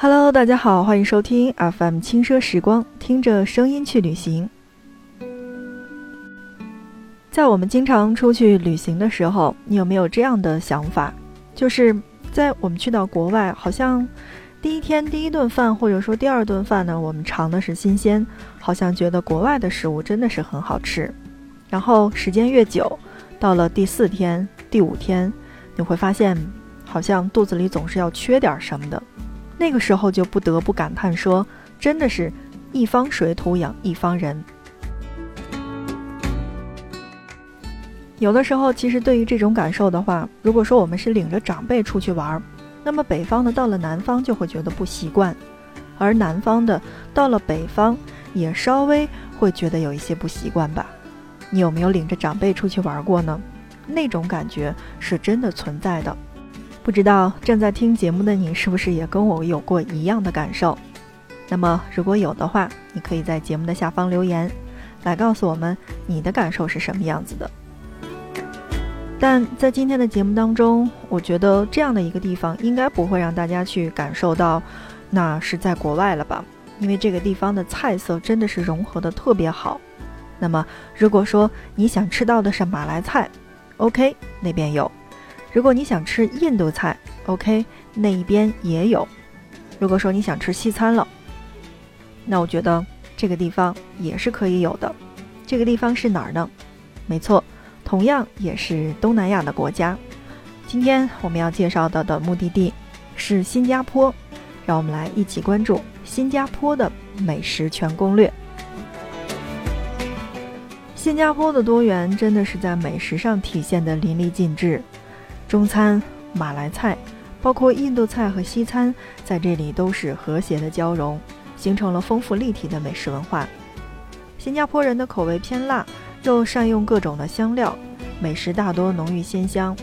Hello，大家好，欢迎收听 FM 轻奢时光，听着声音去旅行。在我们经常出去旅行的时候，你有没有这样的想法？就是在我们去到国外，好像第一天第一顿饭，或者说第二顿饭呢，我们尝的是新鲜，好像觉得国外的食物真的是很好吃。然后时间越久，到了第四天、第五天，你会发现好像肚子里总是要缺点什么的。那个时候就不得不感叹说，真的是一方水土养一方人。有的时候，其实对于这种感受的话，如果说我们是领着长辈出去玩，那么北方的到了南方就会觉得不习惯，而南方的到了北方也稍微会觉得有一些不习惯吧。你有没有领着长辈出去玩过呢？那种感觉是真的存在的。不知道正在听节目的你是不是也跟我有过一样的感受？那么如果有的话，你可以在节目的下方留言，来告诉我们你的感受是什么样子的。但在今天的节目当中，我觉得这样的一个地方应该不会让大家去感受到，那是在国外了吧？因为这个地方的菜色真的是融合的特别好。那么如果说你想吃到的是马来菜，OK，那边有。如果你想吃印度菜，OK，那一边也有。如果说你想吃西餐了，那我觉得这个地方也是可以有的。这个地方是哪儿呢？没错，同样也是东南亚的国家。今天我们要介绍到的目的地是新加坡，让我们来一起关注新加坡的美食全攻略。新加坡的多元真的是在美食上体现的淋漓尽致。中餐、马来菜，包括印度菜和西餐，在这里都是和谐的交融，形成了丰富立体的美食文化。新加坡人的口味偏辣，又善用各种的香料，美食大多浓郁鲜香。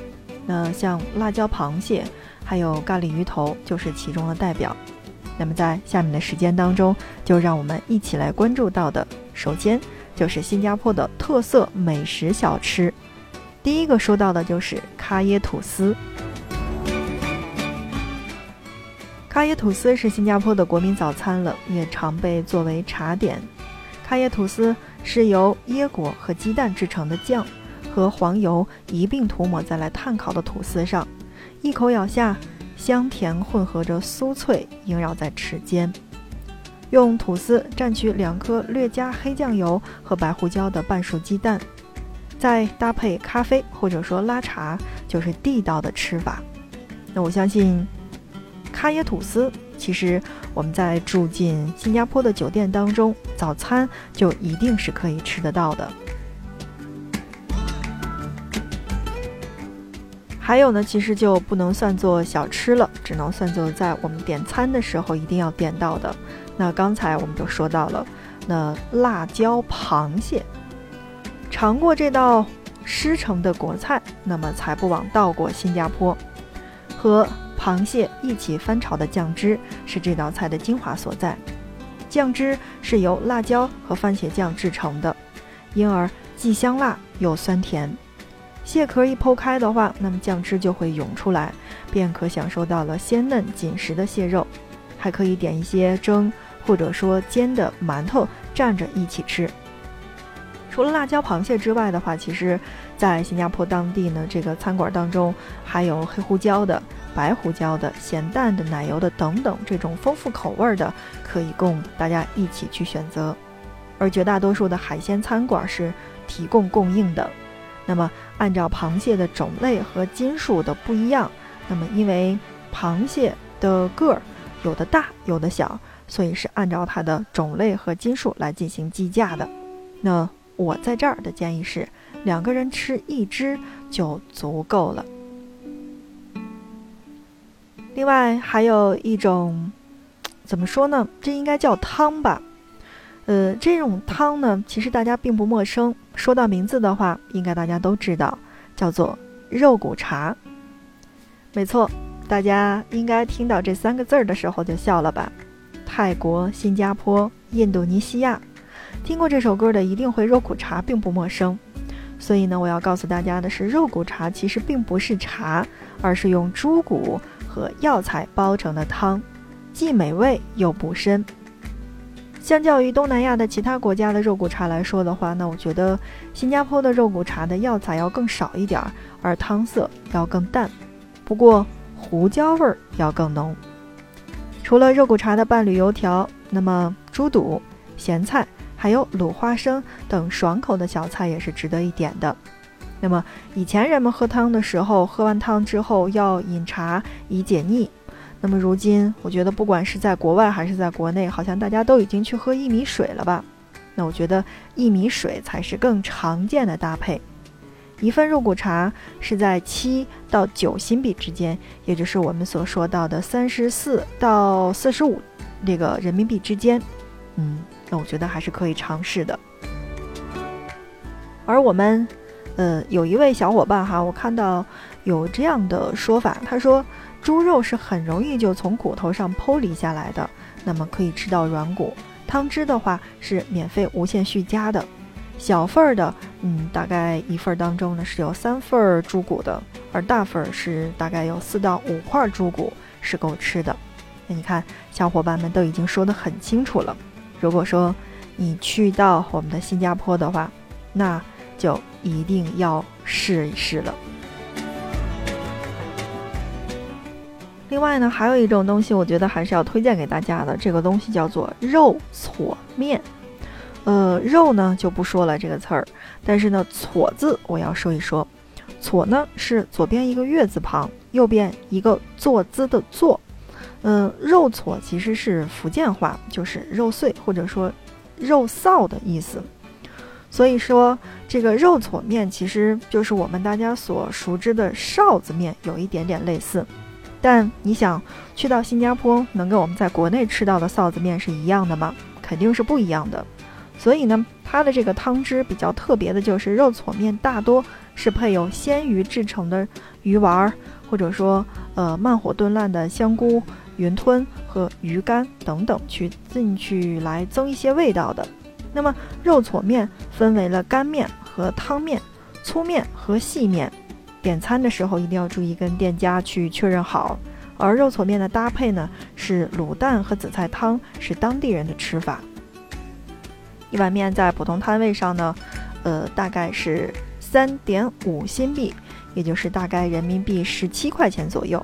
那像辣椒螃蟹，还有咖喱鱼头，就是其中的代表。那么在下面的时间当中，就让我们一起来关注到的，首先就是新加坡的特色美食小吃。第一个说到的就是咖椰吐司。咖椰吐司是新加坡的国民早餐了，也常被作为茶点。咖椰吐司是由椰果和鸡蛋制成的酱，和黄油一并涂抹在了炭烤的吐司上，一口咬下，香甜混合着酥脆萦绕在齿间。用吐司蘸取两颗略加黑酱油和白胡椒的半熟鸡蛋。再搭配咖啡或者说拉茶，就是地道的吃法。那我相信，咖椰吐司其实我们在住进新加坡的酒店当中，早餐就一定是可以吃得到的。还有呢，其实就不能算作小吃了，只能算作在我们点餐的时候一定要点到的。那刚才我们就说到了，那辣椒螃蟹。尝过这道狮城的国菜，那么才不枉到过新加坡。和螃蟹一起翻炒的酱汁是这道菜的精华所在。酱汁是由辣椒和番茄酱制成的，因而既香辣又酸甜。蟹壳一剖开的话，那么酱汁就会涌出来，便可享受到了鲜嫩紧实的蟹肉。还可以点一些蒸或者说煎的馒头蘸着一起吃。除了辣椒螃蟹之外的话，其实，在新加坡当地呢，这个餐馆当中还有黑胡椒的、白胡椒的、咸淡的、奶油的等等这种丰富口味的，可以供大家一起去选择。而绝大多数的海鲜餐馆是提供供应的。那么，按照螃蟹的种类和斤数的不一样，那么因为螃蟹的个儿有的大有的小，所以是按照它的种类和斤数来进行计价的。那我在这儿的建议是，两个人吃一只就足够了。另外还有一种，怎么说呢？这应该叫汤吧？呃，这种汤呢，其实大家并不陌生。说到名字的话，应该大家都知道，叫做肉骨茶。没错，大家应该听到这三个字儿的时候就笑了吧？泰国、新加坡、印度尼西亚。听过这首歌的一定会肉骨茶并不陌生，所以呢，我要告诉大家的是，肉骨茶其实并不是茶，而是用猪骨和药材煲成的汤。既美味又补身。相较于东南亚的其他国家的肉骨茶来说的话，那我觉得新加坡的肉骨茶的药材要更少一点，而汤色要更淡，不过胡椒味儿要更浓。除了肉骨茶的伴侣油条，那么猪肚、咸菜还有卤花生等爽口的小菜也是值得一点的。那么以前人们喝汤的时候，喝完汤之后要饮茶以解腻。那么如今，我觉得不管是在国外还是在国内，好像大家都已经去喝薏米水了吧？那我觉得薏米水才是更常见的搭配。一份肉骨茶是在七到九新币之间，也就是我们所说到的三十四到四十五这个人民币之间。嗯，那我觉得还是可以尝试的。而我们，呃，有一位小伙伴哈，我看到有这样的说法，他说。猪肉是很容易就从骨头上剖离下来的，那么可以吃到软骨。汤汁的话是免费无限续加的，小份儿的，嗯，大概一份儿当中呢是有三份儿猪骨的，而大份儿是大概有四到五块猪骨是够吃的。那你看，小伙伴们都已经说得很清楚了。如果说你去到我们的新加坡的话，那就一定要试一试了。另外呢，还有一种东西，我觉得还是要推荐给大家的。这个东西叫做肉搓面。呃，肉呢就不说了这个词儿，但是呢，搓字我要说一说。搓呢是左边一个月字旁，右边一个坐姿的坐。嗯，肉挫其实是福建话，就是肉碎或者说肉臊的意思。所以说，这个肉挫面其实就是我们大家所熟知的臊子面，有一点点类似。但你想去到新加坡，能跟我们在国内吃到的臊子面是一样的吗？肯定是不一样的。所以呢，它的这个汤汁比较特别的就是肉挫面，大多是配有鲜鱼制成的鱼丸，或者说呃慢火炖烂的香菇、云吞和鱼干等等去进去来增一些味道的。那么肉搓面分为了干面和汤面、粗面和细面。点餐的时候一定要注意跟店家去确认好，而肉搓面的搭配呢是卤蛋和紫菜汤，是当地人的吃法。一碗面在普通摊位上呢，呃，大概是三点五新币，也就是大概人民币十七块钱左右。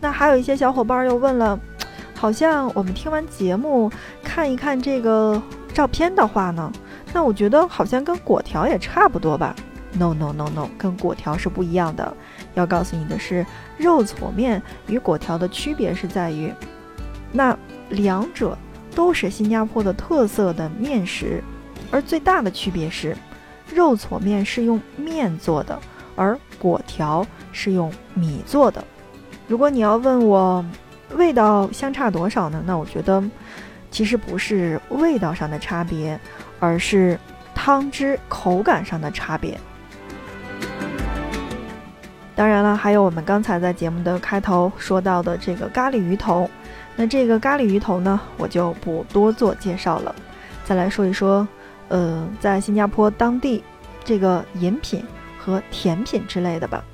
那还有一些小伙伴又问了，好像我们听完节目看一看这个照片的话呢，那我觉得好像跟果条也差不多吧。No no no no，跟果条是不一样的。要告诉你的是，肉搓面与果条的区别是在于，那两者都是新加坡的特色的面食，而最大的区别是，肉搓面是用面做的，而果条是用米做的。如果你要问我味道相差多少呢？那我觉得，其实不是味道上的差别，而是汤汁口感上的差别。当然了，还有我们刚才在节目的开头说到的这个咖喱鱼头，那这个咖喱鱼头呢，我就不多做介绍了。再来说一说，呃，在新加坡当地这个饮品和甜品之类的吧。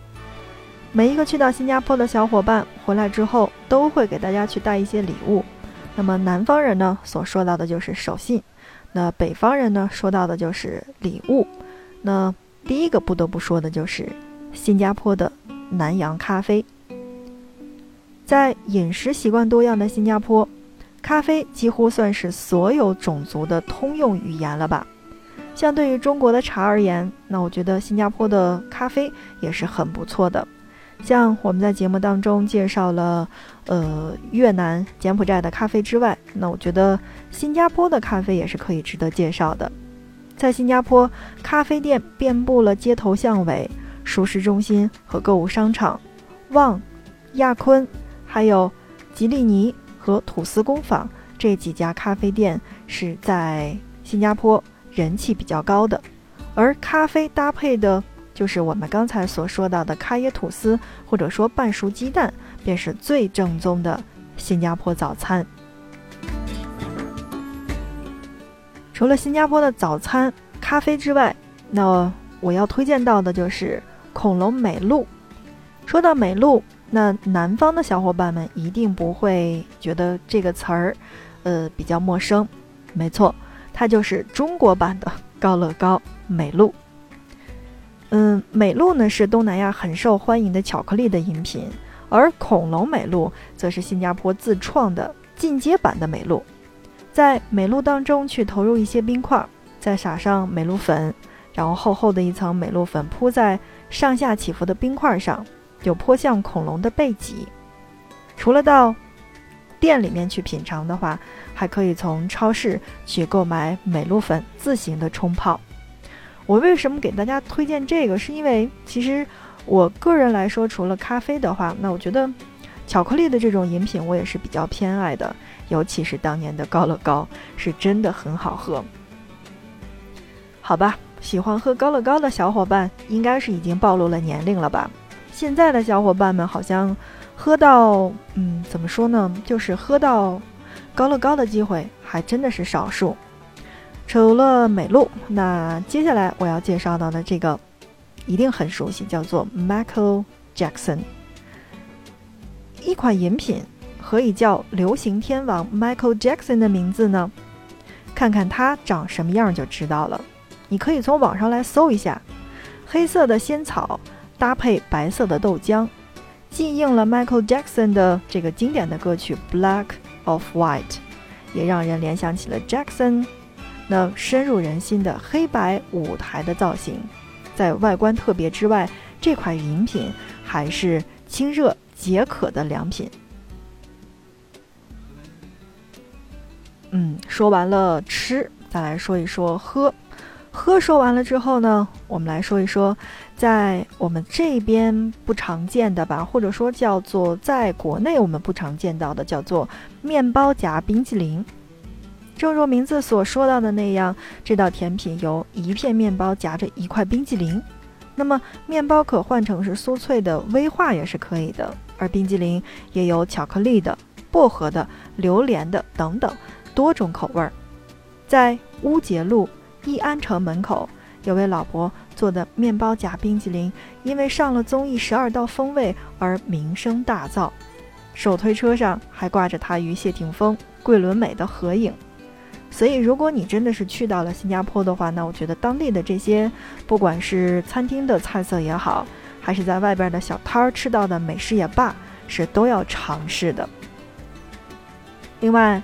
每一个去到新加坡的小伙伴回来之后，都会给大家去带一些礼物。那么南方人呢，所说到的就是手信；那北方人呢，说到的就是礼物。那第一个不得不说的就是。新加坡的南洋咖啡，在饮食习惯多样的新加坡，咖啡几乎算是所有种族的通用语言了吧？相对于中国的茶而言，那我觉得新加坡的咖啡也是很不错的。像我们在节目当中介绍了，呃，越南、柬埔寨的咖啡之外，那我觉得新加坡的咖啡也是可以值得介绍的。在新加坡，咖啡店遍布了街头巷尾。熟食中心和购物商场，旺、亚坤，还有吉利尼和吐司工坊这几家咖啡店是在新加坡人气比较高的。而咖啡搭配的就是我们刚才所说到的咖椰吐司，或者说半熟鸡蛋，便是最正宗的新加坡早餐。除了新加坡的早餐咖啡之外，那我要推荐到的就是。恐龙美露，说到美露，那南方的小伙伴们一定不会觉得这个词儿，呃，比较陌生。没错，它就是中国版的高乐高美露。嗯，美露呢是东南亚很受欢迎的巧克力的饮品，而恐龙美露则是新加坡自创的进阶版的美露。在美露当中去投入一些冰块，再撒上美露粉，然后厚厚的一层美露粉铺在上下起伏的冰块上。就颇像恐龙的背脊。除了到店里面去品尝的话，还可以从超市去购买美露粉自行的冲泡。我为什么给大家推荐这个？是因为其实我个人来说，除了咖啡的话，那我觉得巧克力的这种饮品我也是比较偏爱的，尤其是当年的高乐高是真的很好喝。好吧，喜欢喝高乐高的小伙伴应该是已经暴露了年龄了吧？现在的小伙伴们好像喝到，嗯，怎么说呢？就是喝到高乐高的机会还真的是少数。除了美露，那接下来我要介绍到的这个一定很熟悉，叫做 Michael Jackson。一款饮品何以叫流行天王 Michael Jackson 的名字呢？看看它长什么样就知道了。你可以从网上来搜一下，黑色的仙草。搭配白色的豆浆，既应了 Michael Jackson 的这个经典的歌曲《Black of White》，也让人联想起了 Jackson 那深入人心的黑白舞台的造型。在外观特别之外，这款饮品还是清热解渴的良品。嗯，说完了吃，再来说一说喝。喝说完了之后呢，我们来说一说，在我们这边不常见的吧，或者说叫做在国内我们不常见到的，叫做面包夹冰淇淋。正如名字所说到的那样，这道甜品由一片面包夹着一块冰激凌。那么面包可换成是酥脆的威化也是可以的，而冰激凌也有巧克力的、薄荷的、榴莲的等等多种口味儿。在乌节路。义安城门口有位老伯做的面包夹冰激凌，因为上了综艺《十二道风味》而名声大噪。手推车上还挂着他与谢霆锋、桂纶镁的合影。所以，如果你真的是去到了新加坡的话，那我觉得当地的这些，不管是餐厅的菜色也好，还是在外边的小摊儿吃到的美食也罢，是都要尝试的。另外，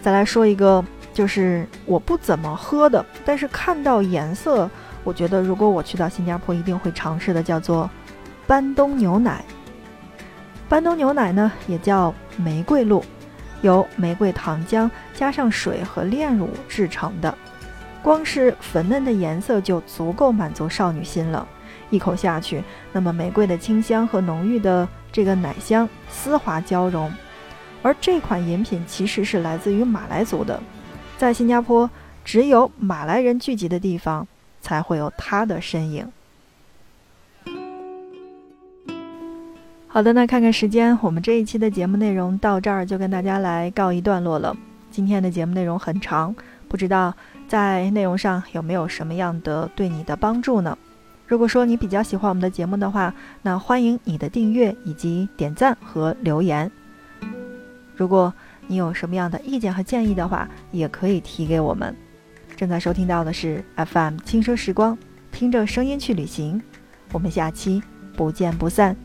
再来说一个。就是我不怎么喝的，但是看到颜色，我觉得如果我去到新加坡一定会尝试的，叫做班东牛奶。班东牛奶呢，也叫玫瑰露，由玫瑰糖浆加上水和炼乳制成的。光是粉嫩的颜色就足够满足少女心了。一口下去，那么玫瑰的清香和浓郁的这个奶香丝滑交融。而这款饮品其实是来自于马来族的。在新加坡，只有马来人聚集的地方才会有它的身影。好的，那看看时间，我们这一期的节目内容到这儿就跟大家来告一段落了。今天的节目内容很长，不知道在内容上有没有什么样的对你的帮助呢？如果说你比较喜欢我们的节目的话，那欢迎你的订阅以及点赞和留言。如果你有什么样的意见和建议的话，也可以提给我们。正在收听到的是 FM 轻奢时光，听着声音去旅行。我们下期不见不散。